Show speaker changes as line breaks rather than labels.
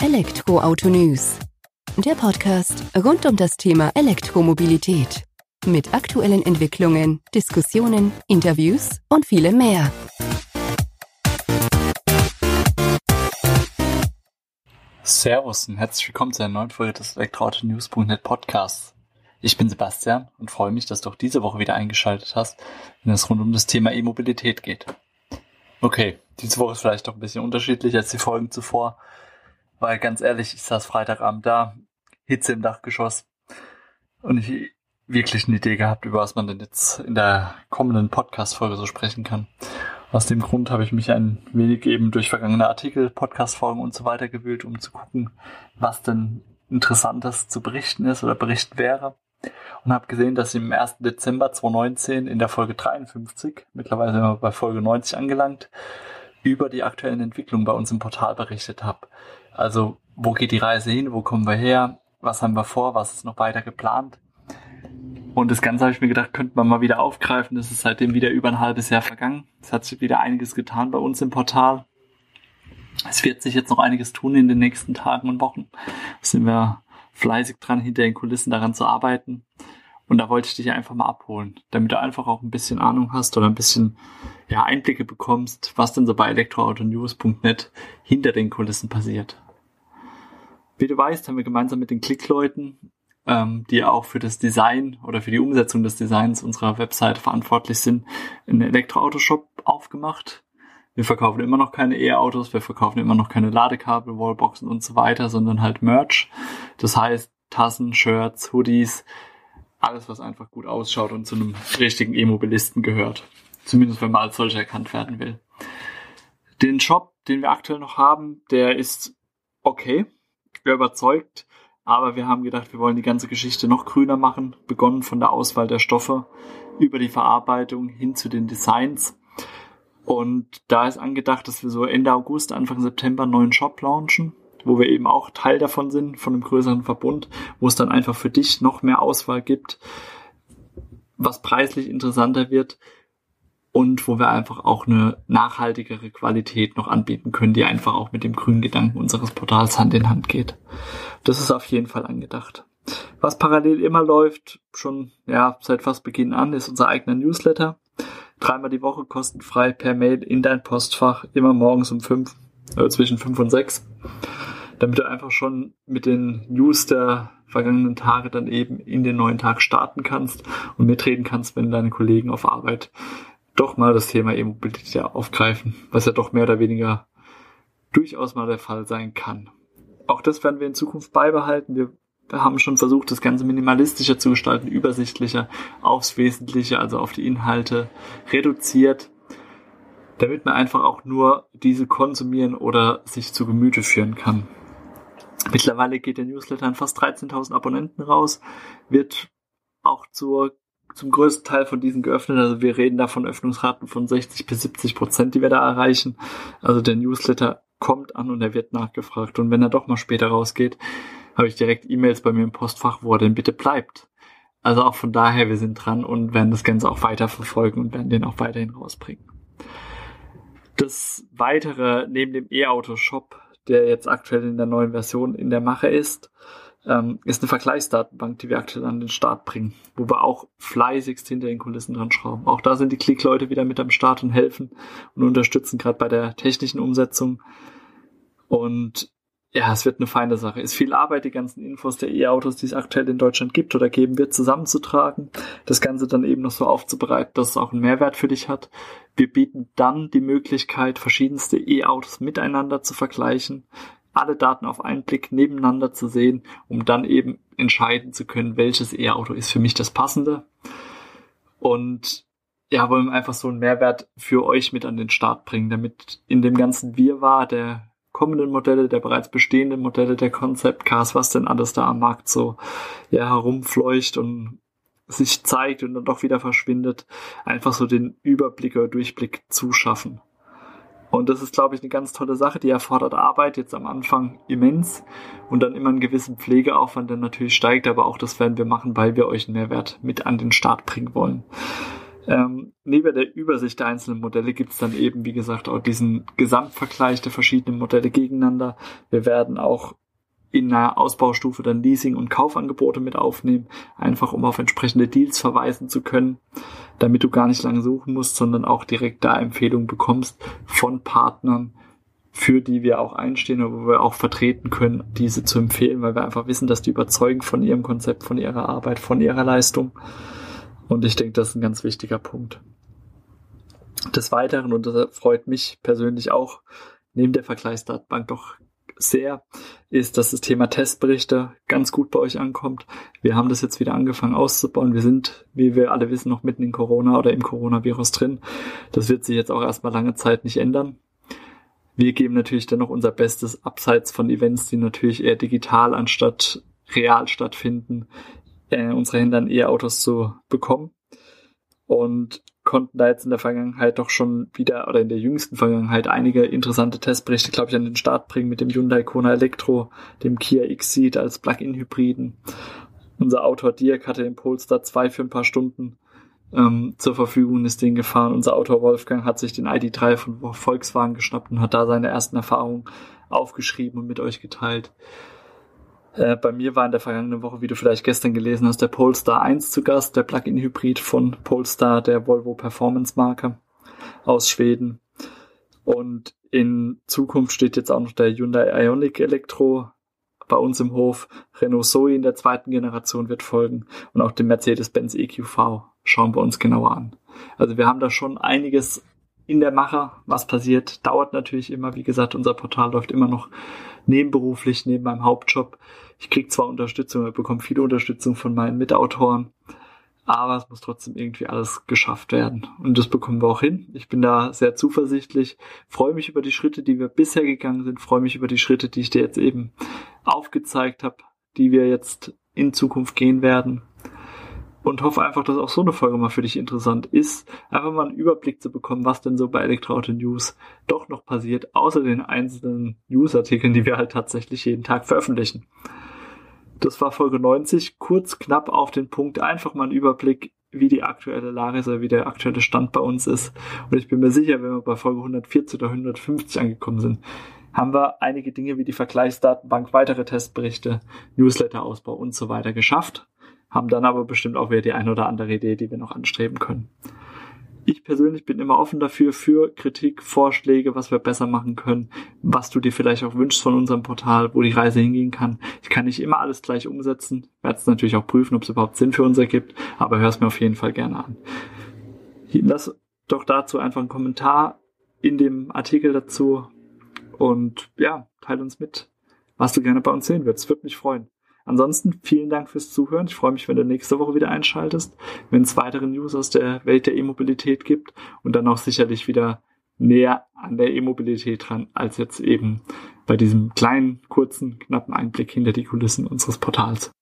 Elektroauto News. Der Podcast rund um das Thema Elektromobilität. Mit aktuellen Entwicklungen, Diskussionen, Interviews und vielem mehr.
Servus und herzlich willkommen zu einer neuen Folge des Elektroauto-News.net Podcasts. Ich bin Sebastian und freue mich, dass du auch diese Woche wieder eingeschaltet hast, wenn es rund um das Thema E-Mobilität geht. Okay, diese Woche ist vielleicht doch ein bisschen unterschiedlich als die Folgen zuvor, weil ganz ehrlich, ich saß Freitagabend da, Hitze im Dachgeschoss und ich wirklich eine Idee gehabt, über was man denn jetzt in der kommenden Podcast-Folge so sprechen kann. Aus dem Grund habe ich mich ein wenig eben durch vergangene Artikel, Podcast-Folgen und so weiter gewühlt, um zu gucken, was denn Interessantes zu berichten ist oder berichten wäre und habe gesehen, dass ich im 1. Dezember 2019 in der Folge 53, mittlerweile sind wir bei Folge 90 angelangt, über die aktuellen Entwicklungen bei uns im Portal berichtet habe. Also wo geht die Reise hin, wo kommen wir her, was haben wir vor, was ist noch weiter geplant. Und das Ganze habe ich mir gedacht, könnte man mal wieder aufgreifen. Das ist seitdem wieder über ein halbes Jahr vergangen. Es hat sich wieder einiges getan bei uns im Portal. Es wird sich jetzt noch einiges tun in den nächsten Tagen und Wochen. Da sind wir fleißig dran, hinter den Kulissen daran zu arbeiten. Und da wollte ich dich einfach mal abholen, damit du einfach auch ein bisschen Ahnung hast oder ein bisschen ja, Einblicke bekommst, was denn so bei elektroautonews.net hinter den Kulissen passiert. Wie du weißt, haben wir gemeinsam mit den Klickleuten, ähm, die auch für das Design oder für die Umsetzung des Designs unserer Webseite verantwortlich sind, einen Elektroautoshop aufgemacht. Wir verkaufen immer noch keine E-Autos, wir verkaufen immer noch keine Ladekabel, Wallboxen und so weiter, sondern halt Merch. Das heißt Tassen, Shirts, Hoodies, alles, was einfach gut ausschaut und zu einem richtigen E-Mobilisten gehört. Zumindest wenn man als solcher erkannt werden will. Den Shop, den wir aktuell noch haben, der ist okay. Überzeugt. Aber wir haben gedacht, wir wollen die ganze Geschichte noch grüner machen. Begonnen von der Auswahl der Stoffe über die Verarbeitung hin zu den Designs und da ist angedacht, dass wir so Ende August, Anfang September einen neuen Shop launchen, wo wir eben auch Teil davon sind, von einem größeren Verbund, wo es dann einfach für dich noch mehr Auswahl gibt, was preislich interessanter wird und wo wir einfach auch eine nachhaltigere Qualität noch anbieten können, die einfach auch mit dem grünen Gedanken unseres Portals Hand in Hand geht. Das ist auf jeden Fall angedacht. Was parallel immer läuft, schon ja seit fast Beginn an, ist unser eigener Newsletter dreimal die Woche kostenfrei per Mail in dein Postfach, immer morgens um fünf, äh, zwischen fünf und sechs, damit du einfach schon mit den News der vergangenen Tage dann eben in den neuen Tag starten kannst und mitreden kannst, wenn deine Kollegen auf Arbeit doch mal das Thema E-Mobilität aufgreifen, was ja doch mehr oder weniger durchaus mal der Fall sein kann. Auch das werden wir in Zukunft beibehalten. Wir haben schon versucht, das Ganze minimalistischer zu gestalten, übersichtlicher, aufs Wesentliche, also auf die Inhalte reduziert, damit man einfach auch nur diese konsumieren oder sich zu Gemüte führen kann. Mittlerweile geht der Newsletter an fast 13.000 Abonnenten raus, wird auch zur, zum größten Teil von diesen geöffnet. Also wir reden da von Öffnungsraten von 60 bis 70 Prozent, die wir da erreichen. Also der Newsletter kommt an und er wird nachgefragt. Und wenn er doch mal später rausgeht, habe ich direkt E-Mails bei mir im Postfach, wo er denn bitte bleibt. Also auch von daher, wir sind dran und werden das Ganze auch weiter verfolgen und werden den auch weiterhin rausbringen. Das weitere, neben dem E-Auto-Shop, der jetzt aktuell in der neuen Version in der Mache ist, ähm, ist eine Vergleichsdatenbank, die wir aktuell an den Start bringen, wo wir auch fleißigst hinter den Kulissen dran schrauben. Auch da sind die Klickleute wieder mit am Start und helfen und unterstützen gerade bei der technischen Umsetzung. Und ja, es wird eine feine Sache. Ist viel Arbeit, die ganzen Infos der E-Autos, die es aktuell in Deutschland gibt oder geben wird, zusammenzutragen. Das Ganze dann eben noch so aufzubereiten, dass es auch einen Mehrwert für dich hat. Wir bieten dann die Möglichkeit, verschiedenste E-Autos miteinander zu vergleichen, alle Daten auf einen Blick nebeneinander zu sehen, um dann eben entscheiden zu können, welches E-Auto ist für mich das passende. Und ja, wollen einfach so einen Mehrwert für euch mit an den Start bringen, damit in dem ganzen Wirrwarr der kommenden Modelle, der bereits bestehenden Modelle, der Concept Cars, was denn alles da am Markt so ja, herumfleucht und sich zeigt und dann doch wieder verschwindet, einfach so den Überblick oder Durchblick zu schaffen. Und das ist, glaube ich, eine ganz tolle Sache, die erfordert Arbeit jetzt am Anfang immens und dann immer einen gewissen Pflegeaufwand, der natürlich steigt, aber auch das werden wir machen, weil wir euch einen Mehrwert mit an den Start bringen wollen. Ähm, neben der Übersicht der einzelnen Modelle gibt es dann eben, wie gesagt, auch diesen Gesamtvergleich der verschiedenen Modelle gegeneinander. Wir werden auch in einer Ausbaustufe dann Leasing- und Kaufangebote mit aufnehmen, einfach um auf entsprechende Deals verweisen zu können, damit du gar nicht lange suchen musst, sondern auch direkt da Empfehlungen bekommst von Partnern, für die wir auch einstehen und wo wir auch vertreten können, diese zu empfehlen, weil wir einfach wissen, dass die überzeugen von ihrem Konzept, von ihrer Arbeit, von ihrer Leistung. Und ich denke, das ist ein ganz wichtiger Punkt. Des Weiteren, und das freut mich persönlich auch, neben der Vergleichsdatenbank doch sehr, ist, dass das Thema Testberichte ganz gut bei euch ankommt. Wir haben das jetzt wieder angefangen auszubauen. Wir sind, wie wir alle wissen, noch mitten in Corona oder im Coronavirus drin. Das wird sich jetzt auch erstmal lange Zeit nicht ändern. Wir geben natürlich dennoch unser Bestes abseits von Events, die natürlich eher digital anstatt real stattfinden, äh, unsere Hände an E-Autos zu bekommen. Und konnten da jetzt in der Vergangenheit doch schon wieder oder in der jüngsten Vergangenheit einige interessante Testberichte, glaube ich, an den Start bringen mit dem Hyundai Kona Elektro, dem Kia X-Seed als Plug-in-Hybriden. Unser Autor Dirk hatte den Polestar 2 für ein paar Stunden ähm, zur Verfügung, ist den gefahren. Unser Autor Wolfgang hat sich den ID3 von Volkswagen geschnappt und hat da seine ersten Erfahrungen aufgeschrieben und mit euch geteilt. Äh, bei mir war in der vergangenen Woche, wie du vielleicht gestern gelesen hast, der Polestar 1 zu Gast, der Plug-in-Hybrid von Polestar, der Volvo Performance-Marke aus Schweden. Und in Zukunft steht jetzt auch noch der Hyundai Ioniq Elektro bei uns im Hof. Renault Zoe in der zweiten Generation wird folgen und auch den Mercedes-Benz EQV schauen wir uns genauer an. Also wir haben da schon einiges in der Mache, was passiert. Dauert natürlich immer, wie gesagt, unser Portal läuft immer noch nebenberuflich, neben meinem Hauptjob. Ich kriege zwar Unterstützung, ich bekomme viele Unterstützung von meinen Mitautoren, aber es muss trotzdem irgendwie alles geschafft werden. Und das bekommen wir auch hin. Ich bin da sehr zuversichtlich, freue mich über die Schritte, die wir bisher gegangen sind, freue mich über die Schritte, die ich dir jetzt eben aufgezeigt habe, die wir jetzt in Zukunft gehen werden und hoffe einfach, dass auch so eine Folge mal für dich interessant ist, einfach mal einen Überblick zu bekommen, was denn so bei Elektroauto News doch noch passiert, außer den einzelnen Newsartikeln, die wir halt tatsächlich jeden Tag veröffentlichen. Das war Folge 90, kurz, knapp auf den Punkt, einfach mal einen Überblick, wie die aktuelle Lage ist oder wie der aktuelle Stand bei uns ist. Und ich bin mir sicher, wenn wir bei Folge 140 oder 150 angekommen sind, haben wir einige Dinge wie die Vergleichsdatenbank, weitere Testberichte, Newsletter-Ausbau und so weiter geschafft haben dann aber bestimmt auch wieder die eine oder andere Idee, die wir noch anstreben können. Ich persönlich bin immer offen dafür, für Kritik, Vorschläge, was wir besser machen können, was du dir vielleicht auch wünschst von unserem Portal, wo die Reise hingehen kann. Ich kann nicht immer alles gleich umsetzen, werde es natürlich auch prüfen, ob es überhaupt Sinn für uns ergibt, aber hör es mir auf jeden Fall gerne an. Lass doch dazu einfach einen Kommentar in dem Artikel dazu und ja, teile uns mit, was du gerne bei uns sehen würdest. Würde mich freuen. Ansonsten vielen Dank fürs Zuhören. Ich freue mich, wenn du nächste Woche wieder einschaltest, wenn es weitere News aus der Welt der E-Mobilität gibt und dann auch sicherlich wieder näher an der E-Mobilität dran, als jetzt eben bei diesem kleinen, kurzen, knappen Einblick hinter die Kulissen unseres Portals.